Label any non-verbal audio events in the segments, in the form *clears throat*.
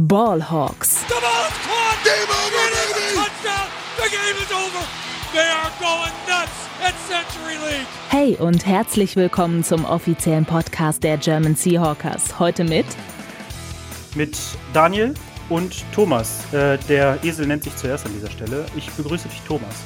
Ballhawks. The ball is caught. Game over, baby. Touchdown. The game is over. They are going nuts at Century League. Hey und herzlich willkommen zum offiziellen Podcast der German Seahawkers. Heute mit mit Daniel und Thomas. Äh, der Esel nennt sich zuerst an dieser Stelle. Ich begrüße dich, Thomas.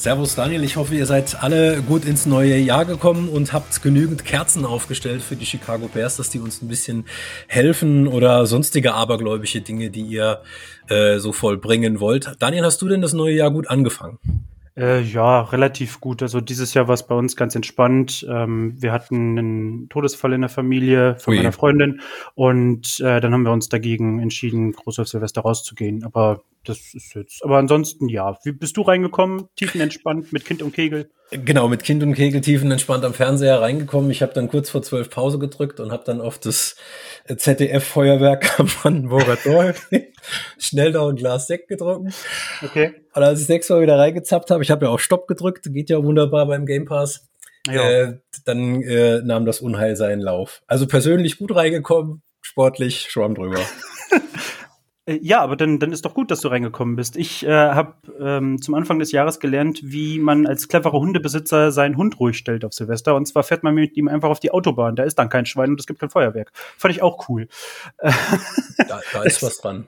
Servus Daniel, ich hoffe, ihr seid alle gut ins neue Jahr gekommen und habt genügend Kerzen aufgestellt für die Chicago Bears, dass die uns ein bisschen helfen oder sonstige abergläubische Dinge, die ihr äh, so vollbringen wollt. Daniel, hast du denn das neue Jahr gut angefangen? Äh, ja, relativ gut. Also dieses Jahr war es bei uns ganz entspannt. Ähm, wir hatten einen Todesfall in der Familie von Ui. meiner Freundin und äh, dann haben wir uns dagegen entschieden, groß auf Silvester rauszugehen. Aber das ist jetzt. Aber ansonsten ja. Wie bist du reingekommen? Tiefenentspannt mit Kind und Kegel? Genau, mit Kind und Kegel tiefenentspannt am Fernseher reingekommen. Ich habe dann kurz vor zwölf Pause gedrückt und habe dann auf das ZDF-Feuerwerk am *laughs* Brandenburger *laughs* Tor schnell noch ein Glas Sekt getrunken. Okay. Und als ich sechs Mal wieder reingezappt habe, ich habe ja auch Stopp gedrückt, geht ja wunderbar beim Game Pass. Ja. Äh, dann äh, nahm das Unheil seinen Lauf. Also persönlich gut reingekommen, sportlich Schwamm drüber. *laughs* Äh, ja, aber dann, dann ist doch gut, dass du reingekommen bist. Ich äh, habe ähm, zum Anfang des Jahres gelernt, wie man als cleverer Hundebesitzer seinen Hund ruhig stellt auf Silvester. Und zwar fährt man mit ihm einfach auf die Autobahn. Da ist dann kein Schwein und es gibt kein Feuerwerk. Fand ich auch cool. *laughs* Da, da ist was dran.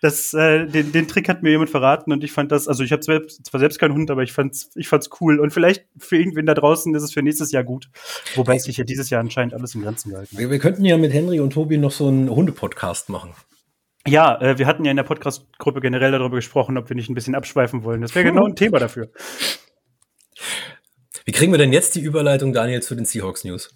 Das, äh, den, den Trick hat mir jemand verraten und ich fand das, also ich habe selbst, zwar selbst keinen Hund, aber ich fand's, ich fand's cool. Und vielleicht für irgendwen da draußen ist es für nächstes Jahr gut. Wobei sich ja dieses Jahr anscheinend alles in Grenzen gehalten wir, wir könnten ja mit Henry und Tobi noch so einen Hundepodcast machen. Ja, äh, wir hatten ja in der Podcast-Gruppe generell darüber gesprochen, ob wir nicht ein bisschen abschweifen wollen. Das wäre genau ein *laughs* Thema dafür. Wie kriegen wir denn jetzt die Überleitung, Daniel, zu den Seahawks News?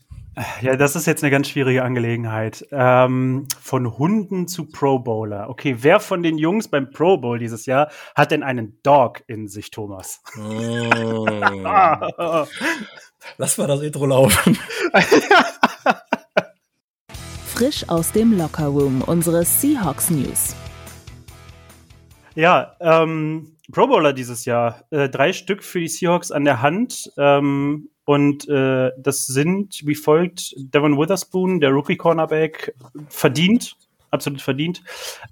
Ja, das ist jetzt eine ganz schwierige Angelegenheit. Ähm, von Hunden zu Pro Bowler. Okay, wer von den Jungs beim Pro Bowl dieses Jahr hat denn einen Dog in sich, Thomas? Oh. *laughs* Lass mal das Intro laufen. *laughs* Frisch aus dem Lockerroom, unsere Seahawks News. Ja, ähm, Pro Bowler dieses Jahr. Äh, drei Stück für die Seahawks an der Hand. Ähm, und äh, das sind wie folgt: Devon Witherspoon, der Rookie Cornerback, verdient, absolut verdient.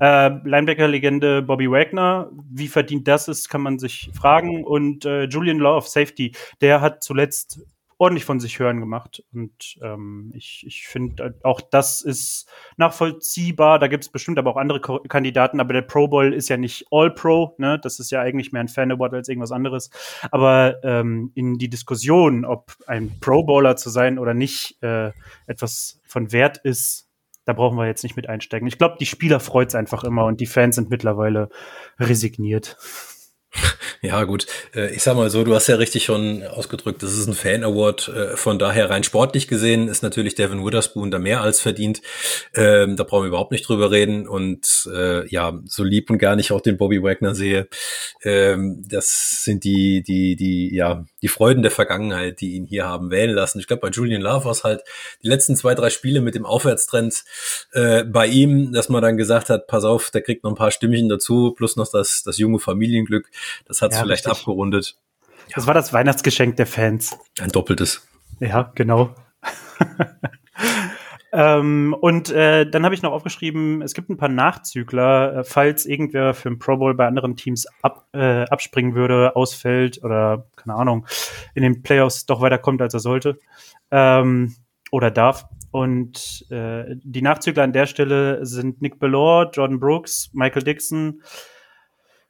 Äh, Linebacker-Legende Bobby Wagner, wie verdient das ist, kann man sich fragen. Und äh, Julian Love, Safety, der hat zuletzt ordentlich von sich hören gemacht. Und ähm, ich, ich finde, auch das ist nachvollziehbar. Da gibt es bestimmt aber auch andere Ko Kandidaten, aber der Pro Bowl ist ja nicht All-Pro, ne? Das ist ja eigentlich mehr ein Fan Award als irgendwas anderes. Aber ähm, in die Diskussion, ob ein Pro Bowler zu sein oder nicht äh, etwas von Wert ist, da brauchen wir jetzt nicht mit einsteigen. Ich glaube, die Spieler freut es einfach immer und die Fans sind mittlerweile resigniert. Ja, gut. Äh, ich sag mal so, du hast ja richtig schon ausgedrückt, das ist ein Fan-Award. Äh, von daher rein sportlich gesehen ist natürlich Devin Witherspoon da mehr als verdient. Ähm, da brauchen wir überhaupt nicht drüber reden. Und äh, ja, so lieb und gar nicht auch den Bobby Wagner sehe, ähm, das sind die, die, die, ja, die Freuden der Vergangenheit, die ihn hier haben wählen lassen. Ich glaube, bei Julian Love war es halt die letzten zwei, drei Spiele mit dem Aufwärtstrend bei ihm, dass man dann gesagt hat, pass auf, der kriegt noch ein paar Stimmchen dazu, plus noch das, das junge Familienglück. Das hat ja, vielleicht richtig. abgerundet. Das war das Weihnachtsgeschenk der Fans. Ein doppeltes. Ja, genau. *laughs* ähm, und äh, dann habe ich noch aufgeschrieben, es gibt ein paar Nachzügler, äh, falls irgendwer für ein Pro Bowl bei anderen Teams ab, äh, abspringen würde, ausfällt oder keine Ahnung, in den Playoffs doch weiterkommt, als er sollte ähm, oder darf. Und äh, die Nachzügler an der Stelle sind Nick Bellore, Jordan Brooks, Michael Dixon,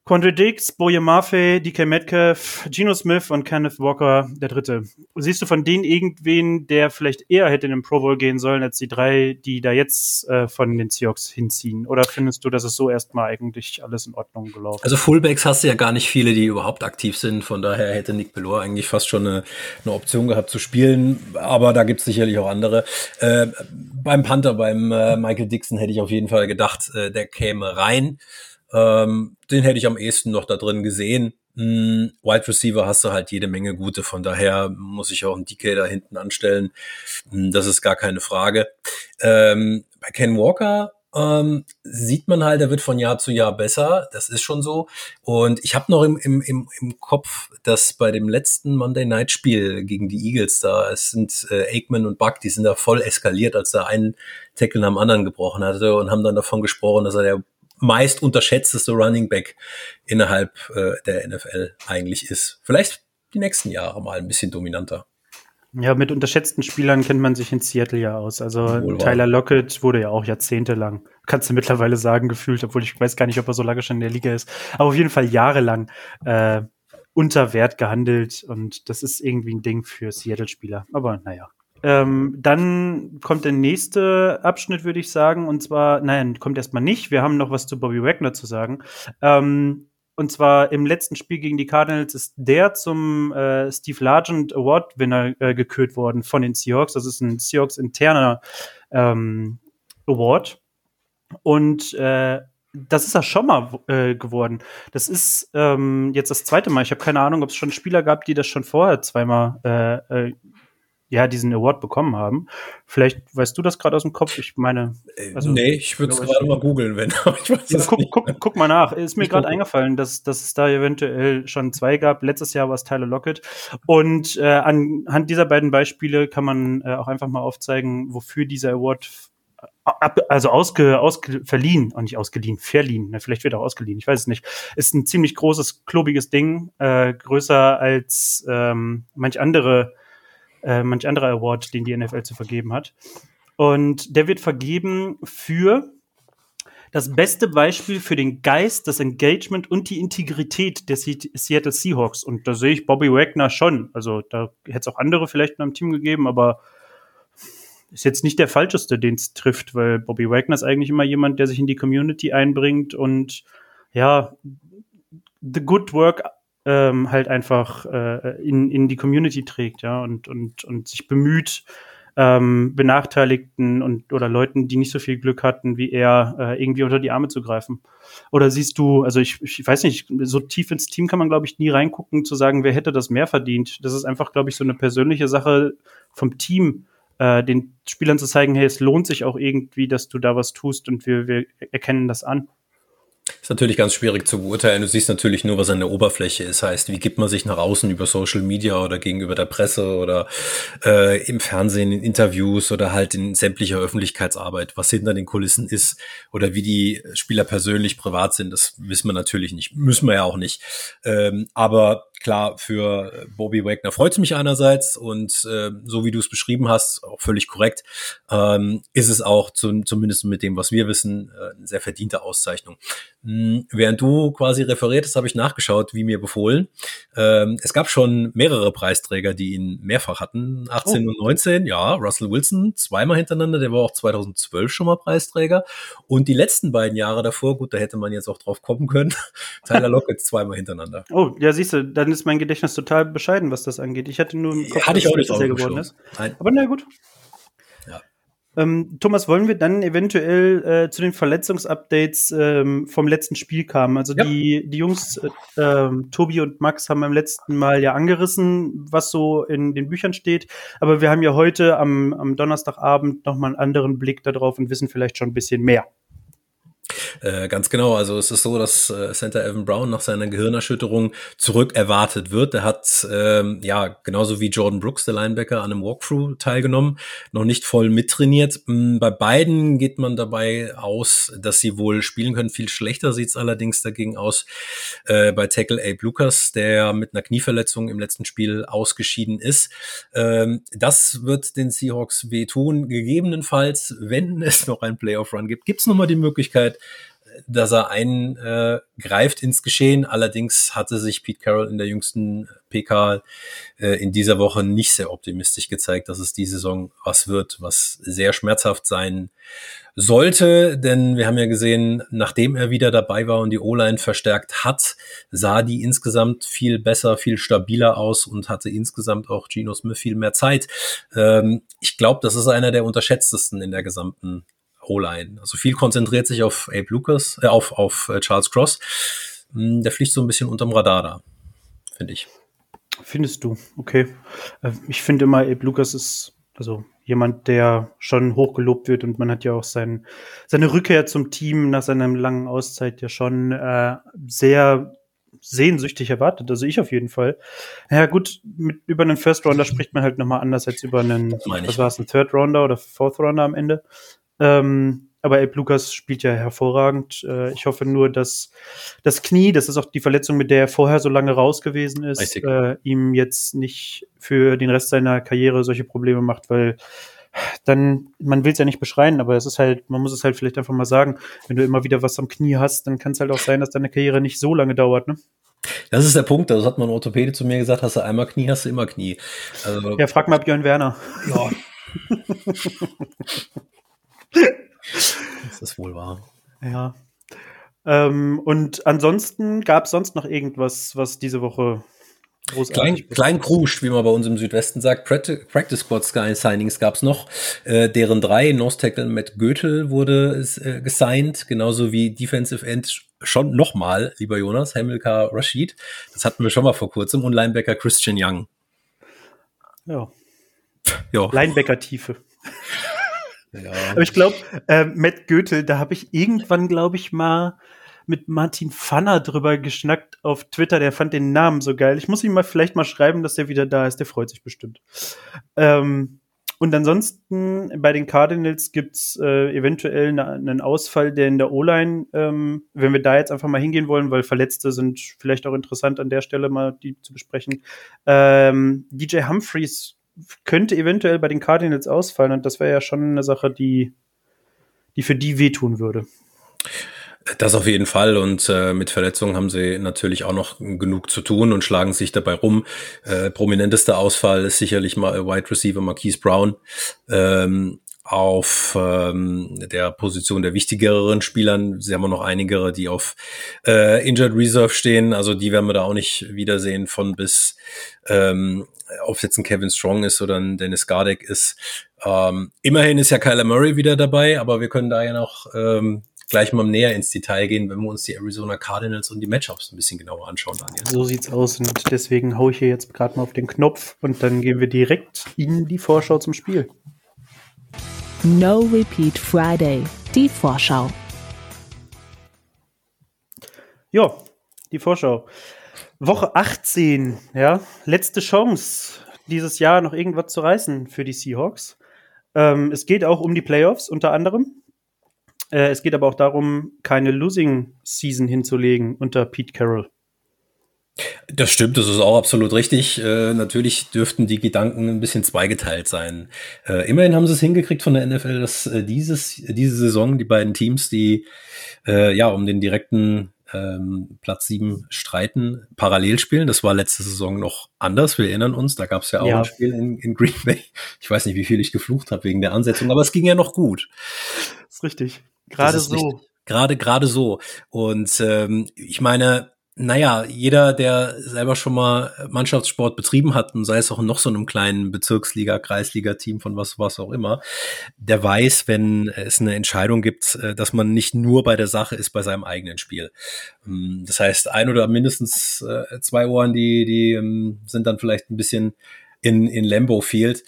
Quandre Dix, Boye Maffei, DK Metcalf, Geno Smith und Kenneth Walker, der dritte. Siehst du von denen irgendwen, der vielleicht eher hätte in den Pro Bowl gehen sollen, als die drei, die da jetzt äh, von den Seahawks hinziehen? Oder findest du, dass es so erstmal eigentlich alles in Ordnung gelaufen? Also Fullbacks hast du ja gar nicht viele, die überhaupt aktiv sind. Von daher hätte Nick Bellore eigentlich fast schon eine, eine Option gehabt zu spielen. Aber da gibt es sicherlich auch andere. Äh, beim Panther, beim äh, Michael Dixon hätte ich auf jeden Fall gedacht, äh, der käme rein. Ähm, den hätte ich am ehesten noch da drin gesehen. Hm, Wide Receiver hast du halt jede Menge gute, von daher muss ich auch einen DK da hinten anstellen. Hm, das ist gar keine Frage. Ähm, bei Ken Walker ähm, sieht man halt, er wird von Jahr zu Jahr besser. Das ist schon so. Und ich habe noch im, im, im, im Kopf, dass bei dem letzten Monday Night Spiel gegen die Eagles da, es sind äh, Aikman und Buck, die sind da voll eskaliert, als da ein Tackle dem anderen gebrochen hatte und haben dann davon gesprochen, dass er der meist unterschätzteste Running Back innerhalb äh, der NFL eigentlich ist. Vielleicht die nächsten Jahre mal ein bisschen dominanter. Ja, mit unterschätzten Spielern kennt man sich in Seattle ja aus. Also Wohl Tyler Lockett wurde ja auch jahrzehntelang, kannst du mittlerweile sagen, gefühlt, obwohl ich weiß gar nicht, ob er so lange schon in der Liga ist, aber auf jeden Fall jahrelang äh, unter Wert gehandelt und das ist irgendwie ein Ding für Seattle-Spieler. Aber naja. Ähm, dann kommt der nächste Abschnitt, würde ich sagen, und zwar, nein, kommt erstmal nicht. Wir haben noch was zu Bobby Wagner zu sagen. Ähm, und zwar im letzten Spiel gegen die Cardinals ist der zum äh, Steve Largent Award Winner äh, gekürt worden von den Seahawks. Das ist ein Seahawks interner ähm, Award. Und äh, das ist er schon mal äh, geworden. Das ist ähm, jetzt das zweite Mal. Ich habe keine Ahnung, ob es schon Spieler gab, die das schon vorher zweimal äh, äh, ja, diesen Award bekommen haben. Vielleicht weißt du das gerade aus dem Kopf. Ich meine. Äh, also, nee, ich würde es gerade mal googeln, wenn. *laughs* ich weiß ja, guck, guck, guck, mal nach. Ist mir gerade eingefallen, dass, dass es da eventuell schon zwei gab. Letztes Jahr war es Tyler Lockett. Und äh, anhand dieser beiden Beispiele kann man äh, auch einfach mal aufzeigen, wofür dieser Award ab, also ausge, ausge, verliehen, und nicht ausgeliehen, verliehen, ne, vielleicht wird auch ausgeliehen, ich weiß es nicht, ist ein ziemlich großes, klobiges Ding, äh, größer als ähm, manch andere äh, manch anderer Award, den die NFL zu vergeben hat. Und der wird vergeben für das beste Beispiel für den Geist, das Engagement und die Integrität der Seattle Seahawks. Und da sehe ich Bobby Wagner schon. Also da hätte es auch andere vielleicht in einem Team gegeben, aber ist jetzt nicht der falscheste, den es trifft, weil Bobby Wagner ist eigentlich immer jemand, der sich in die Community einbringt und ja, the good work ähm, halt einfach äh, in, in die Community trägt, ja, und, und, und sich bemüht, ähm, Benachteiligten und oder Leuten, die nicht so viel Glück hatten wie er, äh, irgendwie unter die Arme zu greifen. Oder siehst du, also ich, ich weiß nicht, so tief ins Team kann man, glaube ich, nie reingucken, zu sagen, wer hätte das mehr verdient. Das ist einfach, glaube ich, so eine persönliche Sache vom Team, äh, den Spielern zu zeigen, hey, es lohnt sich auch irgendwie, dass du da was tust und wir, wir erkennen das an. Ist natürlich ganz schwierig zu beurteilen. Du siehst natürlich nur, was an der Oberfläche ist. Heißt, wie gibt man sich nach außen über Social Media oder gegenüber der Presse oder äh, im Fernsehen, in Interviews oder halt in sämtlicher Öffentlichkeitsarbeit, was hinter den Kulissen ist oder wie die Spieler persönlich privat sind. Das wissen wir natürlich nicht. Müssen wir ja auch nicht. Ähm, aber klar, für Bobby Wagner freut es mich einerseits und äh, so wie du es beschrieben hast, auch völlig korrekt, ähm, ist es auch zum, zumindest mit dem, was wir wissen, äh, eine sehr verdiente Auszeichnung. Hm, während du quasi referiert hast, habe ich nachgeschaut, wie mir befohlen. Ähm, es gab schon mehrere Preisträger, die ihn mehrfach hatten. 18 oh. und 19, ja, Russell Wilson zweimal hintereinander, der war auch 2012 schon mal Preisträger. Und die letzten beiden Jahre davor, gut, da hätte man jetzt auch drauf kommen können, *laughs* Tyler *laughs* Lockett zweimal hintereinander. Oh, ja, siehst du, dann ist mein Gedächtnis total bescheiden, was das angeht. Ich hatte nur im Kopf, Hatte ich auch nicht dass geworden ist. Nein. Aber na gut. Ähm, Thomas, wollen wir dann eventuell äh, zu den Verletzungsupdates ähm, vom letzten Spiel kommen? Also ja. die, die Jungs, äh, äh, Tobi und Max, haben beim letzten Mal ja angerissen, was so in den Büchern steht. Aber wir haben ja heute am, am Donnerstagabend nochmal einen anderen Blick darauf und wissen vielleicht schon ein bisschen mehr. Äh, ganz genau. Also es ist so, dass äh, Center Evan Brown nach seiner Gehirnerschütterung zurück erwartet wird. Er hat ähm, ja genauso wie Jordan Brooks, der Linebacker, an einem Walkthrough teilgenommen, noch nicht voll mittrainiert. Mm, bei beiden geht man dabei aus, dass sie wohl spielen können. Viel schlechter sieht es allerdings dagegen aus äh, bei Tackle Abe Lucas, der mit einer Knieverletzung im letzten Spiel ausgeschieden ist. Ähm, das wird den Seahawks wehtun. Gegebenenfalls, wenn *laughs* es noch ein Playoff-Run gibt, gibt es nochmal die Möglichkeit, dass er eingreift ins Geschehen. Allerdings hatte sich Pete Carroll in der jüngsten PK äh, in dieser Woche nicht sehr optimistisch gezeigt, dass es die Saison was wird, was sehr schmerzhaft sein sollte. Denn wir haben ja gesehen, nachdem er wieder dabei war und die O-Line verstärkt hat, sah die insgesamt viel besser, viel stabiler aus und hatte insgesamt auch Geno Smith viel mehr Zeit. Ähm, ich glaube, das ist einer der unterschätztesten in der gesamten O-Line. Also viel konzentriert sich auf Abe Lucas, äh, auf, auf äh, Charles Cross. Hm, der fliegt so ein bisschen unterm Radar da, finde ich. Findest du, okay. Äh, ich finde immer, Abe Lucas ist, also jemand, der schon hochgelobt wird und man hat ja auch sein, seine Rückkehr zum Team nach seiner langen Auszeit ja schon äh, sehr sehnsüchtig erwartet. Also ich auf jeden Fall. Ja gut, mit, über einen First Rounder spricht man halt nochmal anders als über einen, was war es, ein Third Rounder oder Fourth Rounder am Ende. Ähm, aber Abe Lucas spielt ja hervorragend. Äh, ich hoffe nur, dass das Knie, das ist auch die Verletzung, mit der er vorher so lange raus gewesen ist, äh, ihm jetzt nicht für den Rest seiner Karriere solche Probleme macht, weil dann, man will es ja nicht beschreien, aber es ist halt, man muss es halt vielleicht einfach mal sagen, wenn du immer wieder was am Knie hast, dann kann es halt auch sein, dass deine Karriere nicht so lange dauert, ne? Das ist der Punkt, das hat mein Orthopäde zu mir gesagt, hast du einmal Knie, hast du immer Knie. Also, ja, frag mal Björn Werner. Ja. *laughs* *laughs* das ist wohl wahr. Ja. Ähm, und ansonsten gab es sonst noch irgendwas, was diese Woche Klein, klein Krusch, wie man bei uns im Südwesten sagt. Practice Squad Sky Signings gab es noch. Äh, deren drei, North Tackle Matt Goethel wurde äh, gesigned, genauso wie Defensive End schon nochmal, lieber Jonas, Hamilcar Rashid. Das hatten wir schon mal vor kurzem. Und Linebacker Christian Young. Ja. ja. Linebacker-Tiefe. *laughs* ja. Aber ich glaube, äh, Matt Goethel, da habe ich irgendwann, glaube ich, mal mit Martin Pfanner drüber geschnackt auf Twitter. Der fand den Namen so geil. Ich muss ihm mal vielleicht mal schreiben, dass der wieder da ist. Der freut sich bestimmt. Ähm, und ansonsten bei den Cardinals gibt's äh, eventuell ne, einen Ausfall, der in der O-Line, ähm, wenn wir da jetzt einfach mal hingehen wollen, weil Verletzte sind vielleicht auch interessant an der Stelle mal die zu besprechen. Ähm, DJ Humphreys könnte eventuell bei den Cardinals ausfallen und das wäre ja schon eine Sache, die, die für die wehtun würde. Das auf jeden Fall und äh, mit Verletzungen haben sie natürlich auch noch genug zu tun und schlagen sich dabei rum. Äh, prominentester Ausfall ist sicherlich mal Wide Receiver Marquise Brown. Ähm, auf ähm, der Position der wichtigeren Spielern. Sie haben auch noch einige, die auf äh, Injured Reserve stehen. Also die werden wir da auch nicht wiedersehen von bis, ähm, ob es jetzt ein Kevin Strong ist oder ein Dennis Gardek ist. Ähm, immerhin ist ja Kyler Murray wieder dabei, aber wir können da ja noch ähm, gleich mal näher ins Detail gehen, wenn wir uns die Arizona Cardinals und die Matchups ein bisschen genauer anschauen, Daniel. So sieht's aus und deswegen haue ich hier jetzt gerade mal auf den Knopf und dann gehen wir direkt in die Vorschau zum Spiel. No Repeat Friday, die Vorschau. Ja, die Vorschau. Woche 18, ja, letzte Chance, dieses Jahr noch irgendwas zu reißen für die Seahawks. Ähm, es geht auch um die Playoffs unter anderem. Äh, es geht aber auch darum, keine Losing Season hinzulegen unter Pete Carroll. Das stimmt, das ist auch absolut richtig. Äh, natürlich dürften die Gedanken ein bisschen zweigeteilt sein. Äh, immerhin haben sie es hingekriegt von der NFL, dass äh, dieses, diese Saison die beiden Teams, die äh, ja um den direkten ähm, Platz sieben streiten, parallel spielen. Das war letzte Saison noch anders. Wir erinnern uns, da gab es ja auch ja. ein Spiel in, in Green Bay. Ich weiß nicht, wie viel ich geflucht habe wegen der Ansetzung, aber es ging ja noch gut. Das ist richtig. Gerade so. Gerade, gerade so. Und ähm, ich meine, naja, jeder, der selber schon mal Mannschaftssport betrieben hat, und sei es auch noch so einem kleinen Bezirksliga, Kreisliga-Team von was, was auch immer, der weiß, wenn es eine Entscheidung gibt, äh, dass man nicht nur bei der Sache ist, bei seinem eigenen Spiel. Ähm, das heißt, ein oder mindestens äh, zwei Ohren, die, die ähm, sind dann vielleicht ein bisschen in, in Lambo Field.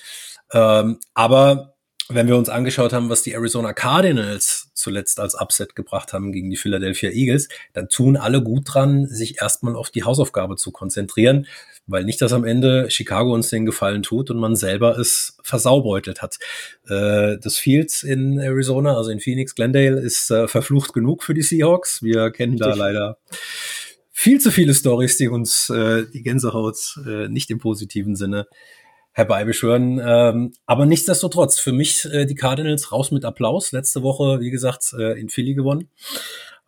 Ähm, aber wenn wir uns angeschaut haben, was die Arizona Cardinals zuletzt als Upset gebracht haben gegen die Philadelphia Eagles, dann tun alle gut dran, sich erstmal auf die Hausaufgabe zu konzentrieren, weil nicht, dass am Ende Chicago uns den Gefallen tut und man selber es versaubeutelt hat. Äh, das Fields in Arizona, also in Phoenix, Glendale, ist äh, verflucht genug für die Seahawks. Wir kennen da leider viel zu viele Stories, die uns äh, die Gänsehaut nicht im positiven Sinne herbeibeschwören. Ähm, aber nichtsdestotrotz, für mich äh, die Cardinals raus mit Applaus. Letzte Woche, wie gesagt, äh, in Philly gewonnen.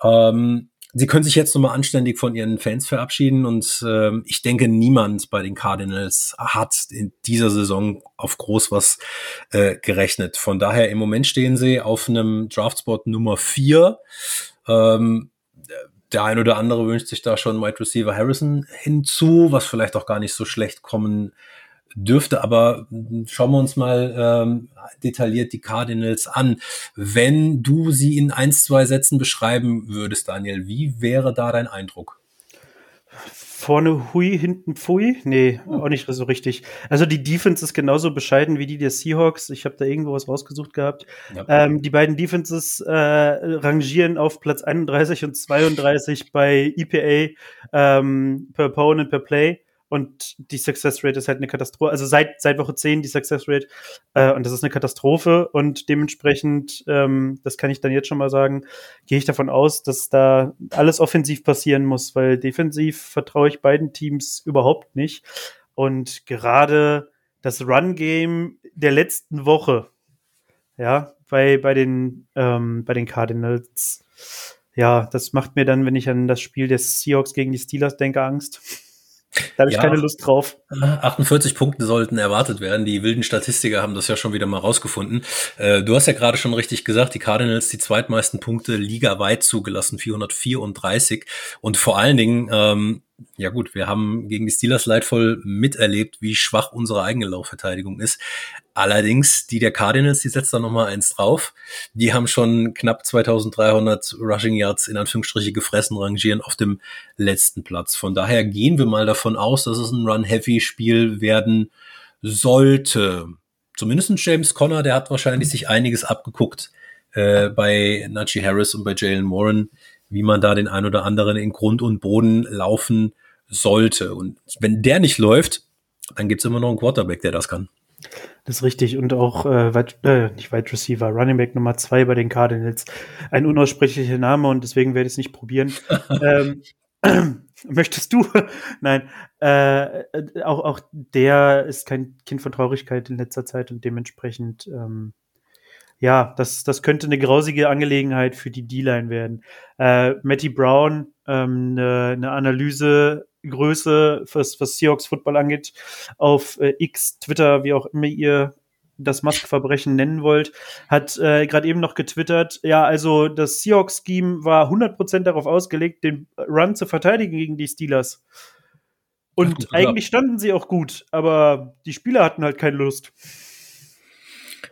Ähm, sie können sich jetzt nochmal anständig von ihren Fans verabschieden und ähm, ich denke, niemand bei den Cardinals hat in dieser Saison auf groß was äh, gerechnet. Von daher im Moment stehen sie auf einem Draftspot Nummer vier. Ähm, der ein oder andere wünscht sich da schon Wide Receiver Harrison hinzu, was vielleicht auch gar nicht so schlecht kommen dürfte aber schauen wir uns mal ähm, detailliert die Cardinals an. Wenn du sie in ein, zwei Sätzen beschreiben würdest, Daniel, wie wäre da dein Eindruck? Vorne hui, hinten pfui? Nee, auch nicht so richtig. Also die Defense ist genauso bescheiden wie die der Seahawks. Ich habe da irgendwo was rausgesucht gehabt. Ja. Ähm, die beiden Defenses äh, rangieren auf Platz 31 und 32 bei EPA ähm, per Opponent per Play und die Success Rate ist halt eine Katastrophe. Also seit, seit Woche 10 die Success Rate äh, und das ist eine Katastrophe und dementsprechend, ähm, das kann ich dann jetzt schon mal sagen, gehe ich davon aus, dass da alles offensiv passieren muss, weil defensiv vertraue ich beiden Teams überhaupt nicht. Und gerade das Run-Game der letzten Woche, ja, bei, bei den, ähm, bei den Cardinals, ja, das macht mir dann, wenn ich an das Spiel des Seahawks gegen die Steelers denke, Angst. Da habe ich ja, keine Lust drauf. 48 Punkte sollten erwartet werden. Die wilden Statistiker haben das ja schon wieder mal rausgefunden. Äh, du hast ja gerade schon richtig gesagt, die Cardinals die zweitmeisten Punkte ligaweit zugelassen, 434. Und vor allen Dingen ähm, ja gut, wir haben gegen die Steelers leidvoll miterlebt, wie schwach unsere eigene Laufverteidigung ist. Allerdings, die der Cardinals, die setzt da nochmal eins drauf. Die haben schon knapp 2300 Rushing Yards in Anführungsstriche gefressen, rangieren auf dem letzten Platz. Von daher gehen wir mal davon aus, dass es ein Run-Heavy-Spiel werden sollte. Zumindest James Conner, der hat wahrscheinlich sich einiges abgeguckt äh, bei Najee Harris und bei Jalen Warren wie man da den ein oder anderen in Grund und Boden laufen sollte. Und wenn der nicht läuft, dann gibt's immer noch einen Quarterback, der das kann. Das ist richtig. Und auch, äh, weit, äh, nicht Wide Receiver, Running Back Nummer zwei bei den Cardinals. Ein unaussprechlicher Name und deswegen werde ich es nicht probieren. *laughs* ähm, *clears throat* möchtest du? *laughs* Nein. Äh, auch, auch der ist kein Kind von Traurigkeit in letzter Zeit und dementsprechend ähm, ja, das, das könnte eine grausige Angelegenheit für die D-Line werden. Äh, Matty Brown, ähm, eine, eine Analysegröße, was, was Seahawks Football angeht, auf äh, X, Twitter, wie auch immer ihr das Musk-Verbrechen nennen wollt, hat äh, gerade eben noch getwittert, ja, also das Seahawks-Scheme war 100% darauf ausgelegt, den Run zu verteidigen gegen die Steelers. Und eigentlich standen sie auch gut, aber die Spieler hatten halt keine Lust.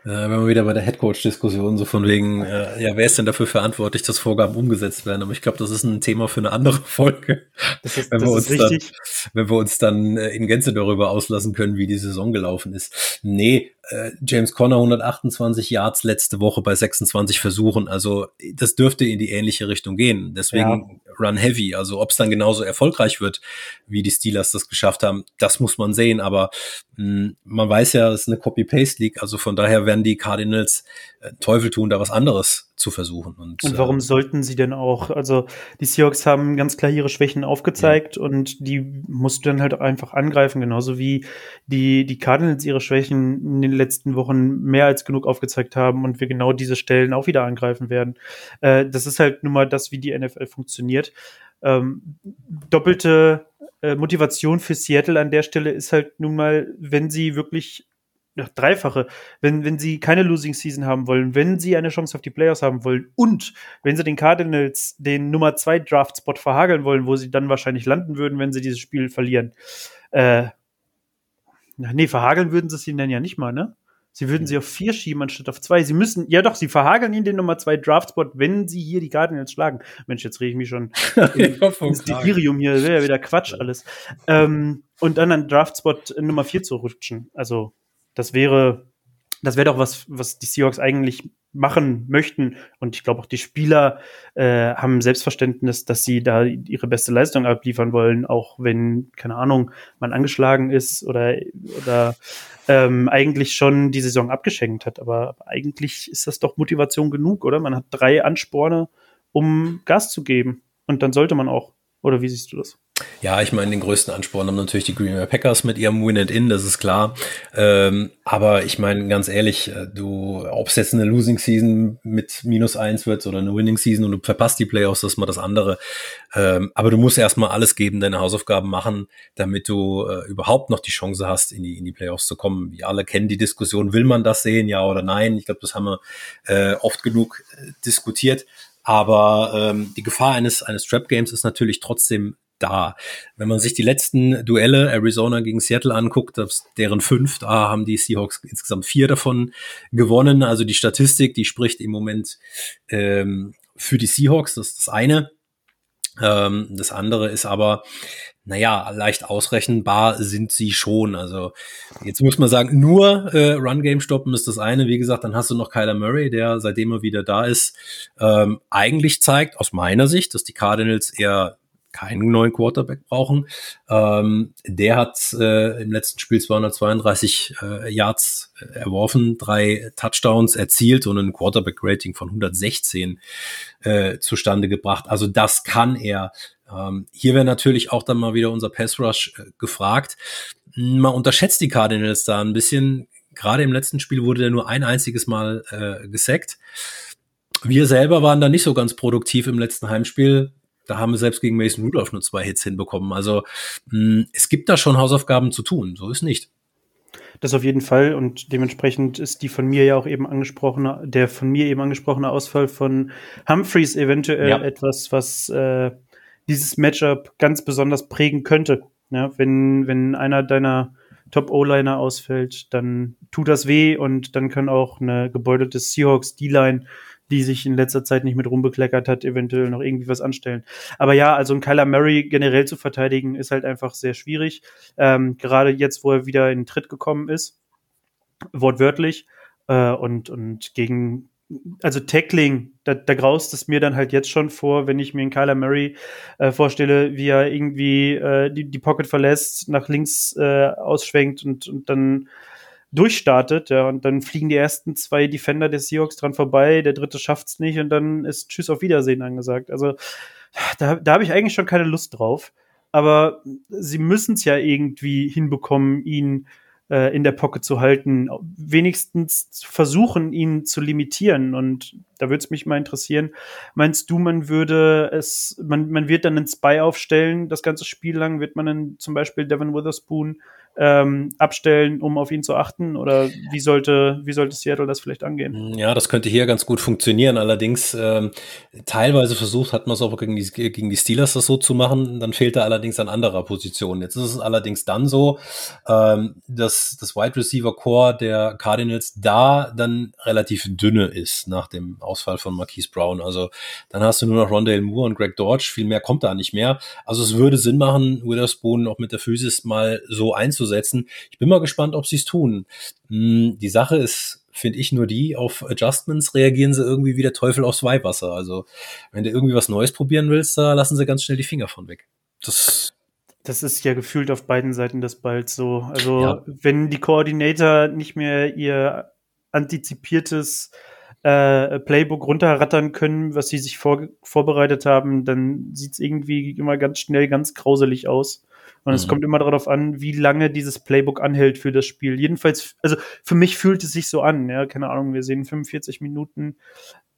Äh, wenn wir wieder bei der Headcoach-Diskussion so von wegen, äh, ja, wer ist denn dafür verantwortlich, dass Vorgaben umgesetzt werden? Aber ich glaube, das ist ein Thema für eine andere *laughs* Folge. Das ist, wenn das wir uns richtig. Dann, wenn wir uns dann äh, in Gänze darüber auslassen können, wie die Saison gelaufen ist. Nee, äh, James Conner 128 Yards letzte Woche bei 26 Versuchen. Also das dürfte in die ähnliche Richtung gehen. Deswegen ja. Run Heavy. Also ob es dann genauso erfolgreich wird, wie die Steelers das geschafft haben, das muss man sehen. Aber man weiß ja, es ist eine Copy-Paste-League. Also von daher werden die Cardinals äh, Teufel tun, da was anderes zu versuchen. Und, und warum äh, sollten sie denn auch? Also die Seahawks haben ganz klar ihre Schwächen aufgezeigt ja. und die musst du dann halt einfach angreifen, genauso wie die, die Cardinals ihre Schwächen in den letzten Wochen mehr als genug aufgezeigt haben und wir genau diese Stellen auch wieder angreifen werden. Äh, das ist halt nun mal das, wie die NFL funktioniert. Ähm, doppelte äh, Motivation für Seattle an der Stelle ist halt nun mal, wenn sie wirklich ja, dreifache, wenn, wenn sie keine Losing Season haben wollen, wenn sie eine Chance auf die Playoffs haben wollen und wenn sie den Cardinals den Nummer zwei Draft Spot verhageln wollen, wo sie dann wahrscheinlich landen würden, wenn sie dieses Spiel verlieren. Äh, nee, verhageln würden sie es ihnen dann ja nicht mal, ne? Sie würden sie auf vier schieben anstatt auf zwei. Sie müssen, ja doch, sie verhageln ihnen den Nummer zwei Draftspot, wenn sie hier die Cardinals schlagen. Mensch, jetzt rede ich mich schon *laughs* ins Delirium hier, wäre ja wieder Quatsch alles. Ähm, und dann an Draftspot Nummer vier zu rutschen. Also, das wäre, das wäre doch was, was die Seahawks eigentlich machen möchten. Und ich glaube auch die Spieler äh, haben Selbstverständnis, dass sie da ihre beste Leistung abliefern wollen, auch wenn, keine Ahnung, man angeschlagen ist oder, oder ähm, eigentlich schon die Saison abgeschenkt hat. Aber eigentlich ist das doch Motivation genug, oder? Man hat drei Ansporne, um Gas zu geben. Und dann sollte man auch. Oder wie siehst du das? Ja, ich meine, den größten Ansporn haben natürlich die Green Bay Packers mit ihrem Win and In, das ist klar. Ähm, aber ich meine, ganz ehrlich, äh, du, ob es jetzt eine Losing Season mit minus eins wird oder eine Winning Season und du verpasst die Playoffs, das ist mal das andere. Ähm, aber du musst erstmal alles geben, deine Hausaufgaben machen, damit du äh, überhaupt noch die Chance hast, in die, in die Playoffs zu kommen. Wir alle kennen die Diskussion, will man das sehen, ja oder nein? Ich glaube, das haben wir äh, oft genug äh, diskutiert. Aber ähm, die Gefahr eines, eines Trap Games ist natürlich trotzdem da. Wenn man sich die letzten Duelle Arizona gegen Seattle anguckt, deren fünf, da haben die Seahawks insgesamt vier davon gewonnen. Also die Statistik, die spricht im Moment ähm, für die Seahawks, das ist das eine. Ähm, das andere ist aber, naja, leicht ausrechenbar sind sie schon. Also jetzt muss man sagen, nur äh, Run-Game stoppen ist das eine. Wie gesagt, dann hast du noch Kyler Murray, der, seitdem er wieder da ist, ähm, eigentlich zeigt, aus meiner Sicht, dass die Cardinals eher keinen neuen Quarterback brauchen. Ähm, der hat äh, im letzten Spiel 232 äh, Yards äh, erworfen, drei Touchdowns erzielt und ein Quarterback-Rating von 116 äh, zustande gebracht. Also das kann er. Ähm, hier wäre natürlich auch dann mal wieder unser Pass Rush äh, gefragt. Man unterschätzt die Cardinals da ein bisschen. Gerade im letzten Spiel wurde der nur ein einziges Mal äh, gesackt. Wir selber waren da nicht so ganz produktiv im letzten Heimspiel. Da haben wir selbst gegen Mason Rudolph nur zwei Hits hinbekommen. Also mh, hm, es gibt da schon Hausaufgaben zu tun. So ist nicht. Das auf jeden Fall und dementsprechend ist die von mir ja auch eben angesprochene, der von mir eben angesprochene Ausfall von Humphreys eventuell ja. etwas, was äh, dieses Matchup ganz besonders prägen könnte. Ja, wenn, wenn einer deiner Top-O-Liner ausfällt, dann tut das weh und dann kann auch eine gebeutelte Seahawks D-Line die sich in letzter Zeit nicht mit rumbekleckert hat, eventuell noch irgendwie was anstellen. Aber ja, also ein Kyler Murray generell zu verteidigen, ist halt einfach sehr schwierig. Ähm, gerade jetzt, wo er wieder in den Tritt gekommen ist, wortwörtlich, äh, und, und gegen also Tackling, da, da graust es mir dann halt jetzt schon vor, wenn ich mir einen Kyler Murray äh, vorstelle, wie er irgendwie äh, die, die Pocket verlässt, nach links äh, ausschwenkt und, und dann durchstartet, ja, und dann fliegen die ersten zwei Defender des Seahawks dran vorbei, der dritte schafft's nicht und dann ist Tschüss auf Wiedersehen angesagt. Also da, da habe ich eigentlich schon keine Lust drauf. Aber sie müssen es ja irgendwie hinbekommen, ihn äh, in der Pocket zu halten, wenigstens versuchen, ihn zu limitieren. Und da würde es mich mal interessieren, meinst du, man würde es, man, man wird dann einen Spy aufstellen, das ganze Spiel lang, wird man dann zum Beispiel Devin Witherspoon ähm, abstellen, um auf ihn zu achten? Oder wie sollte, wie sollte Seattle das vielleicht angehen? Ja, das könnte hier ganz gut funktionieren. Allerdings ähm, teilweise versucht hat man es auch gegen die, gegen die Steelers das so zu machen. Dann fehlt er allerdings an anderer Position. Jetzt ist es allerdings dann so, ähm, dass das Wide Receiver Core der Cardinals da dann relativ dünne ist nach dem Ausfall von Marquise Brown. Also dann hast du nur noch Rondale Moore und Greg Dodge. Viel mehr kommt da nicht mehr. Also es würde Sinn machen, Witherspoon auch mit der Physis mal so einzusetzen umzusetzen. Ich bin mal gespannt, ob sie es tun. Hm, die Sache ist, finde ich, nur die, auf Adjustments reagieren sie irgendwie wie der Teufel aufs Weihwasser. Also, wenn du irgendwie was Neues probieren willst, da lassen sie ganz schnell die Finger von weg. Das das ist ja gefühlt auf beiden Seiten des Balls so. Also, ja. wenn die Koordinator nicht mehr ihr antizipiertes äh, Playbook runterrattern können, was sie sich vor, vorbereitet haben, dann sieht es irgendwie immer ganz schnell ganz grauselig aus. Und mhm. es kommt immer darauf an, wie lange dieses Playbook anhält für das Spiel. Jedenfalls, also für mich fühlt es sich so an, ja, keine Ahnung, wir sehen 45 Minuten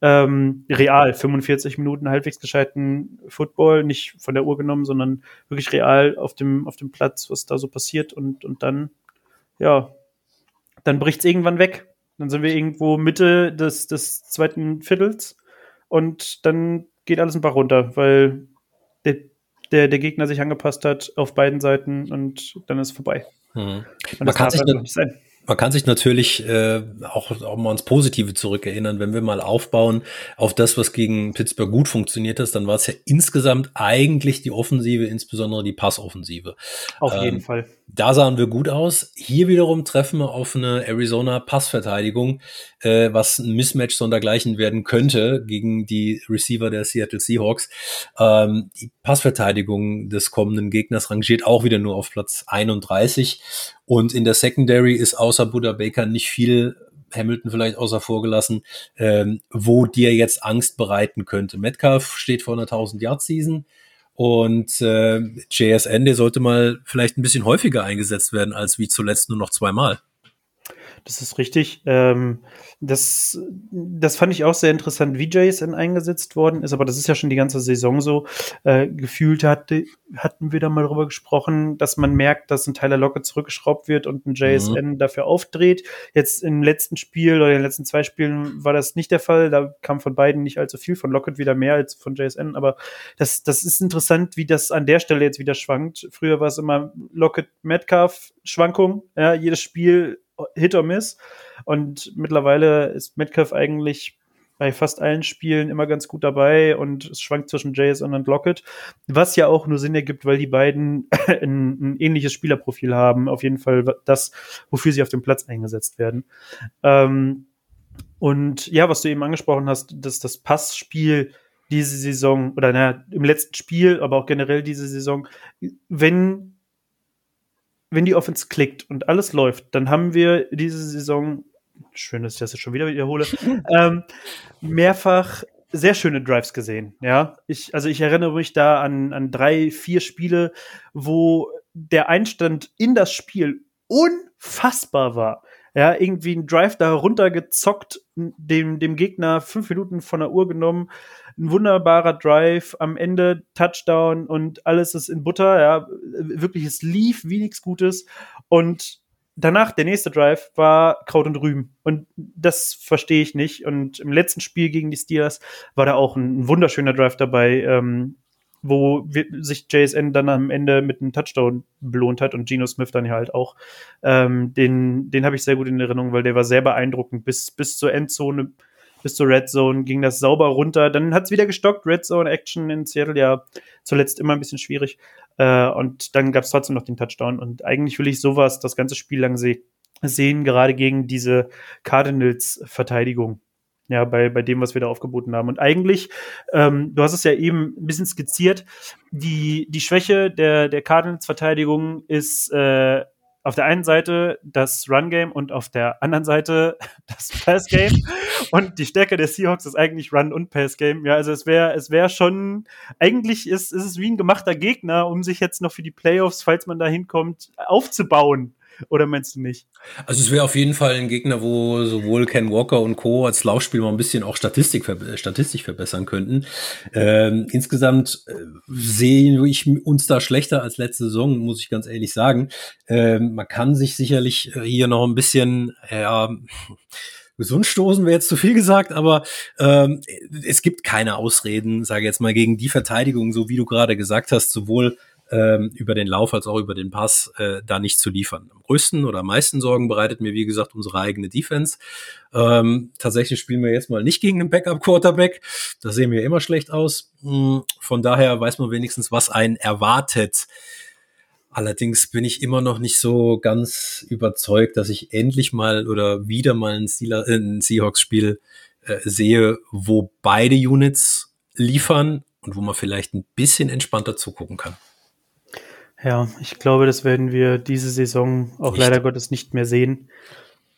ähm, real, 45 Minuten halbwegs gescheiten Football, nicht von der Uhr genommen, sondern wirklich real auf dem, auf dem Platz, was da so passiert und, und dann, ja, dann bricht es irgendwann weg. Dann sind wir irgendwo Mitte des, des zweiten Viertels und dann geht alles ein Bach runter, weil der der, der Gegner sich angepasst hat auf beiden Seiten und dann ist vorbei. Mhm. Man, kann sich sein. man kann sich natürlich äh, auch, auch mal ans Positive zurückerinnern, wenn wir mal aufbauen auf das, was gegen Pittsburgh gut funktioniert ist, dann war es ja insgesamt eigentlich die Offensive, insbesondere die Passoffensive. Auf ähm, jeden Fall. Da sahen wir gut aus. Hier wiederum treffen wir auf eine Arizona Passverteidigung, äh, was ein Mismatch sondergleichen werden könnte gegen die Receiver der Seattle Seahawks. Ähm, die Passverteidigung des kommenden Gegners rangiert auch wieder nur auf Platz 31. Und in der Secondary ist außer Buddha Baker nicht viel Hamilton vielleicht außer vorgelassen, ähm, wo dir jetzt Angst bereiten könnte. Metcalf steht vor einer 1000 Yard Season. Und äh, JSN, der sollte mal vielleicht ein bisschen häufiger eingesetzt werden, als wie zuletzt nur noch zweimal. Das ist richtig. Ähm, das, das fand ich auch sehr interessant, wie JSN eingesetzt worden ist, aber das ist ja schon die ganze Saison so. Äh, gefühlt hatte, hatten wir da mal drüber gesprochen, dass man merkt, dass ein Tyler Lockett zurückgeschraubt wird und ein JSN mhm. dafür aufdreht. Jetzt im letzten Spiel oder in den letzten zwei Spielen war das nicht der Fall. Da kam von beiden nicht allzu viel, von Lockett wieder mehr als von JSN, aber das, das ist interessant, wie das an der Stelle jetzt wieder schwankt. Früher war es immer Lockett-Metcalf-Schwankung. Ja, jedes Spiel Hit or Miss. Und mittlerweile ist Metcalf eigentlich bei fast allen Spielen immer ganz gut dabei und es schwankt zwischen Jason und Lockett, was ja auch nur Sinn ergibt, weil die beiden *laughs* ein, ein, ähnliches Spielerprofil haben. Auf jeden Fall das, wofür sie auf dem Platz eingesetzt werden. Ähm, und ja, was du eben angesprochen hast, dass das Passspiel diese Saison oder naja, im letzten Spiel, aber auch generell diese Saison, wenn wenn die Offense klickt und alles läuft, dann haben wir diese Saison schön, dass ich das jetzt schon wieder wiederhole, *laughs* ähm, mehrfach sehr schöne Drives gesehen. Ja, ich, also ich erinnere mich da an, an drei, vier Spiele, wo der Einstand in das Spiel unfassbar war. Ja, irgendwie ein Drive da runtergezockt, dem, dem Gegner fünf Minuten von der Uhr genommen, ein wunderbarer Drive, am Ende Touchdown und alles ist in Butter, ja, wirklich, es lief wie nichts Gutes und danach, der nächste Drive, war Kraut und Rüben. Und das verstehe ich nicht. Und im letzten Spiel gegen die Steelers war da auch ein, ein wunderschöner Drive dabei, ähm, wo wir, sich JSN dann am Ende mit einem Touchdown belohnt hat und Geno Smith dann halt auch. Ähm, den den habe ich sehr gut in Erinnerung, weil der war sehr beeindruckend. Bis, bis zur Endzone, bis zur Red Zone ging das sauber runter. Dann hat es wieder gestockt. Red Zone Action in Seattle ja zuletzt immer ein bisschen schwierig. Äh, und dann gab es trotzdem noch den Touchdown. Und eigentlich will ich sowas das ganze Spiel lang se sehen, gerade gegen diese Cardinals-Verteidigung. Ja, bei, bei dem, was wir da aufgeboten haben. Und eigentlich, ähm, du hast es ja eben ein bisschen skizziert, die, die Schwäche der, der Cardinals-Verteidigung ist äh, auf der einen Seite das Run-Game und auf der anderen Seite *laughs* das Pass-Game. *laughs* und die Stärke der Seahawks ist eigentlich Run- und Pass-Game. Ja, also es wäre es wäre schon, eigentlich ist, ist es wie ein gemachter Gegner, um sich jetzt noch für die Playoffs, falls man da hinkommt, aufzubauen. Oder meinst du nicht? Also es wäre auf jeden Fall ein Gegner, wo sowohl Ken Walker und Co. als Laufspiel mal ein bisschen auch Statistik, statistisch verbessern könnten. Ähm, insgesamt äh, sehe ich uns da schlechter als letzte Saison, muss ich ganz ehrlich sagen. Ähm, man kann sich sicherlich äh, hier noch ein bisschen, ja, gesund stoßen wäre jetzt zu viel gesagt, aber ähm, es gibt keine Ausreden, sage jetzt mal, gegen die Verteidigung, so wie du gerade gesagt hast, sowohl ähm, über den Lauf als auch über den Pass äh, da nicht zu liefern. Am größten oder am meisten Sorgen bereitet mir, wie gesagt, unsere eigene Defense. Ähm, tatsächlich spielen wir jetzt mal nicht gegen einen Backup-Quarterback. Da sehen wir immer schlecht aus. Hm, von daher weiß man wenigstens, was einen erwartet. Allerdings bin ich immer noch nicht so ganz überzeugt, dass ich endlich mal oder wieder mal ein, äh, ein Seahawks-Spiel äh, sehe, wo beide Units liefern und wo man vielleicht ein bisschen entspannter zugucken kann. Ja, ich glaube, das werden wir diese Saison auch nicht. leider Gottes nicht mehr sehen.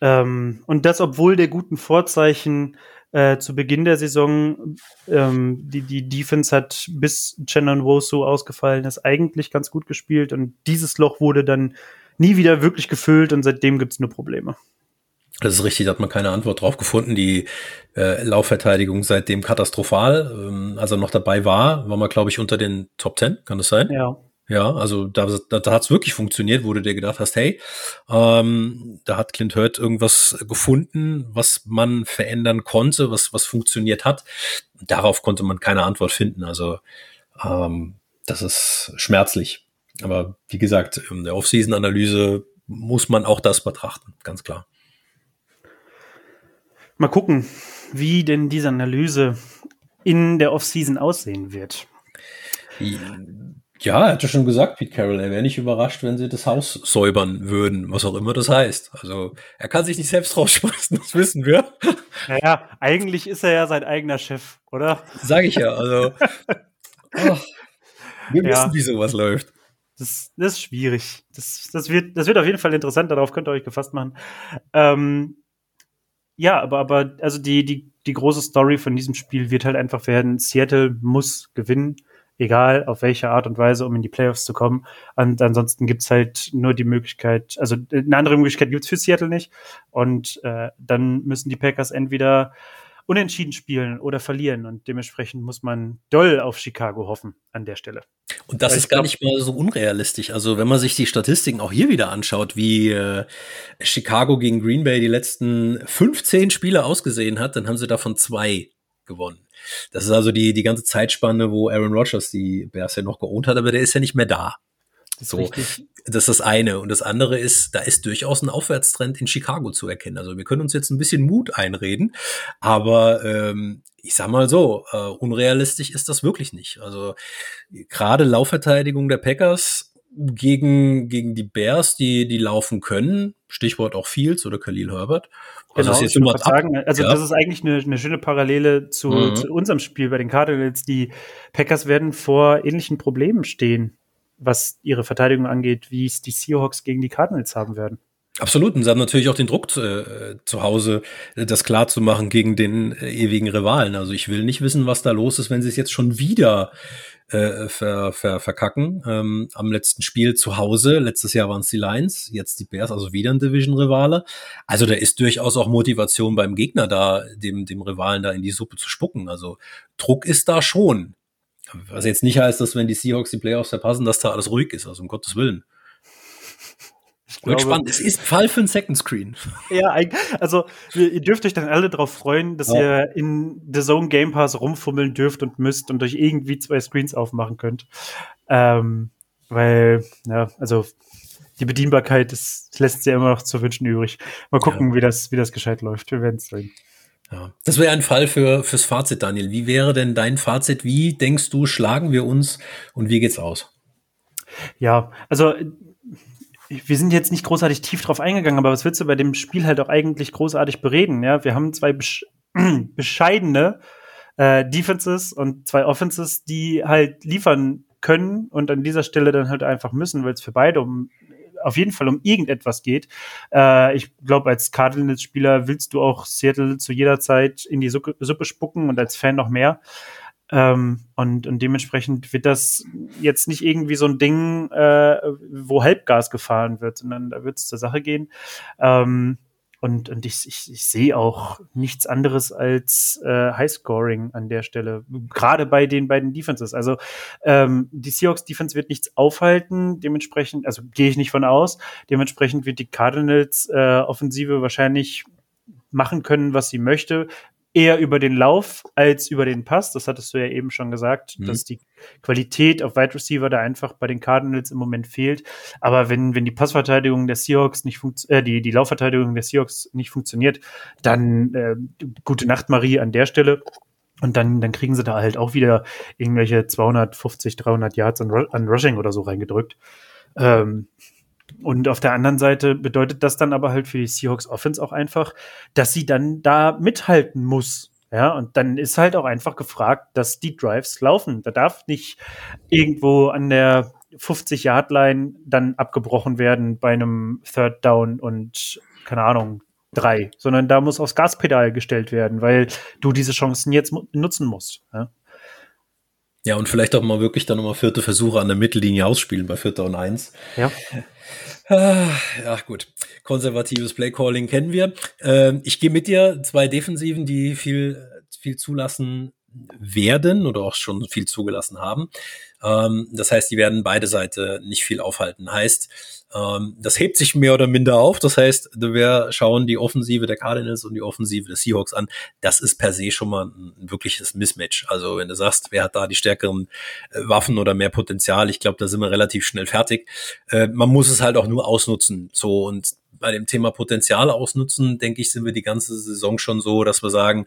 Ähm, und das, obwohl der guten Vorzeichen äh, zu Beginn der Saison, ähm, die, die Defense hat bis Chenon Wosu ausgefallen ist, eigentlich ganz gut gespielt und dieses Loch wurde dann nie wieder wirklich gefüllt und seitdem gibt's nur Probleme. Das ist richtig, da hat man keine Antwort drauf gefunden. Die äh, Laufverteidigung seitdem katastrophal. Ähm, als er noch dabei war, war man, glaube ich, unter den Top Ten, kann das sein? Ja. Ja, also da, da, da hat es wirklich funktioniert, wo du dir gedacht hast, hey, ähm, da hat Clint Hurt irgendwas gefunden, was man verändern konnte, was, was funktioniert hat. Darauf konnte man keine Antwort finden. Also ähm, das ist schmerzlich. Aber wie gesagt, in der Off-Season-Analyse muss man auch das betrachten, ganz klar. Mal gucken, wie denn diese Analyse in der Off-Season aussehen wird. Ja, er hatte schon gesagt, Pete Carroll, er wäre nicht überrascht, wenn sie das Haus säubern würden, was auch immer das heißt. Also er kann sich nicht selbst rausschmeißen, *laughs* das wissen wir. Naja, eigentlich ist er ja sein eigener Chef, oder? Sag ich ja, also *laughs* oh, wir wissen, ja. wie sowas läuft. Das, das ist schwierig. Das, das, wird, das wird auf jeden Fall interessant, darauf könnt ihr euch gefasst machen. Ähm, ja, aber, aber also die, die, die große Story von diesem Spiel wird halt einfach werden, Seattle muss gewinnen egal auf welche Art und Weise, um in die Playoffs zu kommen. Und ansonsten gibt's halt nur die Möglichkeit, also eine andere Möglichkeit gibt's für Seattle nicht. Und äh, dann müssen die Packers entweder unentschieden spielen oder verlieren. Und dementsprechend muss man doll auf Chicago hoffen an der Stelle. Und das Weil ist gar glaub, nicht mal so unrealistisch. Also wenn man sich die Statistiken auch hier wieder anschaut, wie äh, Chicago gegen Green Bay die letzten 15 Spiele ausgesehen hat, dann haben sie davon zwei gewonnen. Das ist also die, die ganze Zeitspanne, wo Aaron Rodgers die Bears ja noch geohnt hat, aber der ist ja nicht mehr da. Das so, richtig. das ist das eine. Und das andere ist, da ist durchaus ein Aufwärtstrend in Chicago zu erkennen. Also wir können uns jetzt ein bisschen Mut einreden, aber ähm, ich sag mal so, äh, unrealistisch ist das wirklich nicht. Also gerade Laufverteidigung der Packers gegen, gegen die Bears, die, die laufen können, Stichwort auch Fields oder Khalil Herbert. Also genau, ich würde sagen, also ja. das ist eigentlich eine, eine schöne Parallele zu, mhm. zu unserem Spiel bei den Cardinals. Die Packers werden vor ähnlichen Problemen stehen, was ihre Verteidigung angeht, wie es die Seahawks gegen die Cardinals haben werden. Absolut, und sie haben natürlich auch den Druck äh, zu Hause, äh, das klar zu machen gegen den äh, ewigen Rivalen. Also ich will nicht wissen, was da los ist, wenn sie es jetzt schon wieder äh, ver, ver, verkacken. Ähm, am letzten Spiel zu Hause, letztes Jahr waren es die Lions, jetzt die Bears, also wieder ein Division-Rivale. Also da ist durchaus auch Motivation beim Gegner da, dem, dem Rivalen da in die Suppe zu spucken. Also Druck ist da schon. Was jetzt nicht heißt, dass wenn die Seahawks die Playoffs verpassen, dass da alles ruhig ist, also um Gottes Willen. Ich glaube, spannend. Es ist Fall für ein Second Screen. *laughs* Ja, also ihr dürft euch dann alle darauf freuen, dass ja. ihr in The Zone Game Pass rumfummeln dürft und müsst und euch irgendwie zwei Screens aufmachen könnt. Ähm, weil, ja, also die Bedienbarkeit das lässt ja immer noch zu wünschen übrig. Mal gucken, ja. wie das, wie das gescheit läuft. Wir werden es sehen. Ja. Das wäre ein Fall für, fürs Fazit, Daniel. Wie wäre denn dein Fazit? Wie denkst du, schlagen wir uns und wie geht's aus? Ja, also wir sind jetzt nicht großartig tief drauf eingegangen, aber was willst du bei dem Spiel halt auch eigentlich großartig bereden? Ja, wir haben zwei besch *clears throat* bescheidene äh, Defenses und zwei Offenses, die halt liefern können und an dieser Stelle dann halt einfach müssen, weil es für beide um auf jeden Fall um irgendetwas geht. Äh, ich glaube, als Cardinals-Spieler willst du auch Seattle zu jeder Zeit in die Suppe, Suppe spucken und als Fan noch mehr. Ähm, und, und dementsprechend wird das jetzt nicht irgendwie so ein Ding, äh, wo Halbgas gefahren wird, sondern da wird es zur Sache gehen. Ähm, und, und ich, ich, ich sehe auch nichts anderes als äh, Highscoring an der Stelle, gerade bei den beiden Defenses. Also ähm, die Seahawks Defense wird nichts aufhalten, dementsprechend, also gehe ich nicht von aus, dementsprechend wird die Cardinals äh, Offensive wahrscheinlich machen können, was sie möchte eher über den Lauf als über den Pass. Das hattest du ja eben schon gesagt, mhm. dass die Qualität auf Wide Receiver da einfach bei den Cardinals im Moment fehlt. Aber wenn, wenn die Passverteidigung der Seahawks nicht funktioniert, äh, die, die Laufverteidigung der Seahawks nicht funktioniert, dann äh, gute Nacht, Marie, an der Stelle. Und dann, dann kriegen sie da halt auch wieder irgendwelche 250, 300 Yards an, Rushing oder so reingedrückt. Ähm, und auf der anderen Seite bedeutet das dann aber halt für die Seahawks Offense auch einfach, dass sie dann da mithalten muss. Ja, und dann ist halt auch einfach gefragt, dass die Drives laufen. Da darf nicht irgendwo an der 50-Yard-Line dann abgebrochen werden bei einem Third Down und keine Ahnung, drei, sondern da muss aufs Gaspedal gestellt werden, weil du diese Chancen jetzt nutzen musst. Ja? ja, und vielleicht auch mal wirklich dann nochmal vierte Versuche an der Mittellinie ausspielen bei Vierter und Eins. Ja. Ah, ja, gut. Konservatives Playcalling kennen wir. Ähm, ich gehe mit dir. Zwei Defensiven, die viel, viel zulassen werden oder auch schon viel zugelassen haben. Ähm, das heißt, die werden beide Seiten nicht viel aufhalten. Heißt, ähm, das hebt sich mehr oder minder auf. Das heißt, wir schauen die Offensive der Cardinals und die Offensive der Seahawks an. Das ist per se schon mal ein, wirkliches Mismatch. Also wenn du sagst, wer hat da die stärkeren äh, Waffen oder mehr Potenzial, ich glaube, da sind wir relativ schnell fertig. Äh, man muss es halt auch nur ausnutzen. So und bei dem Thema Potenzial ausnutzen, denke ich, sind wir die ganze Saison schon so, dass wir sagen,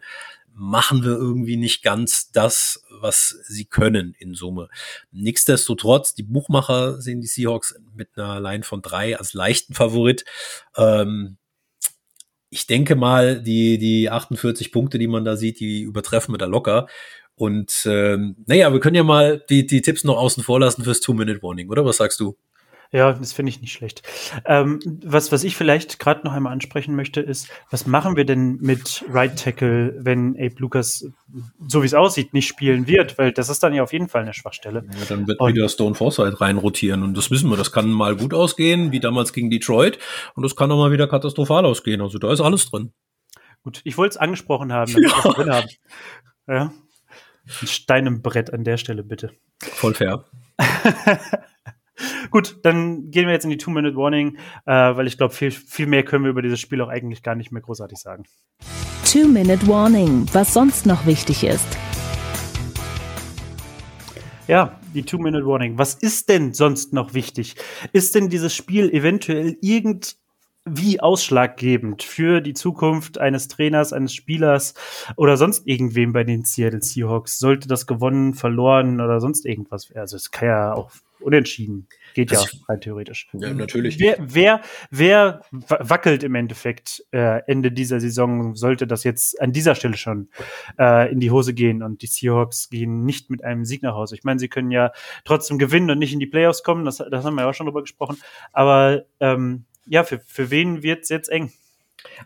machen wir irgendwie nicht ganz das, was sie können in Summe. Nichtsdestotrotz, die Buchmacher sehen die Seahawks mit einer Line von drei als leichten Favorit. Ähm, ich denke mal, die, die 48 Punkte, die man da sieht, die übertreffen wir da locker. Und ähm, naja, wir können ja mal die, die Tipps noch außen vor lassen fürs Two-Minute-Warning, oder? Was sagst du? Ja, das finde ich nicht schlecht. Ähm, was, was ich vielleicht gerade noch einmal ansprechen möchte, ist, was machen wir denn mit Right Tackle, wenn Abe Lucas, so wie es aussieht, nicht spielen wird? Weil das ist dann ja auf jeden Fall eine Schwachstelle. Ja, dann wird und, wieder Stone Forsythe reinrotieren und das wissen wir. Das kann mal gut ausgehen, wie damals gegen Detroit, und das kann auch mal wieder katastrophal ausgehen. Also da ist alles drin. Gut, ich wollte es angesprochen haben, *laughs* damit ja. drin haben. Ja. Ein Stein im Brett an der Stelle, bitte. Voll fair. *laughs* Gut, dann gehen wir jetzt in die Two-Minute-Warning, äh, weil ich glaube, viel, viel mehr können wir über dieses Spiel auch eigentlich gar nicht mehr großartig sagen. Two-Minute-Warning, was sonst noch wichtig ist. Ja, die Two-Minute-Warning. Was ist denn sonst noch wichtig? Ist denn dieses Spiel eventuell irgendwie ausschlaggebend für die Zukunft eines Trainers, eines Spielers oder sonst irgendwem bei den Seattle Seahawks? Sollte das gewonnen, verloren oder sonst irgendwas? Also es kann ja auch unentschieden Geht ja rein theoretisch. Ja, natürlich. Wer, wer, wer wackelt im Endeffekt äh, Ende dieser Saison, sollte das jetzt an dieser Stelle schon äh, in die Hose gehen und die Seahawks gehen nicht mit einem Sieg nach Hause. Ich meine, sie können ja trotzdem gewinnen und nicht in die Playoffs kommen, das, das haben wir ja auch schon drüber gesprochen. Aber ähm, ja, für, für wen wird's jetzt eng?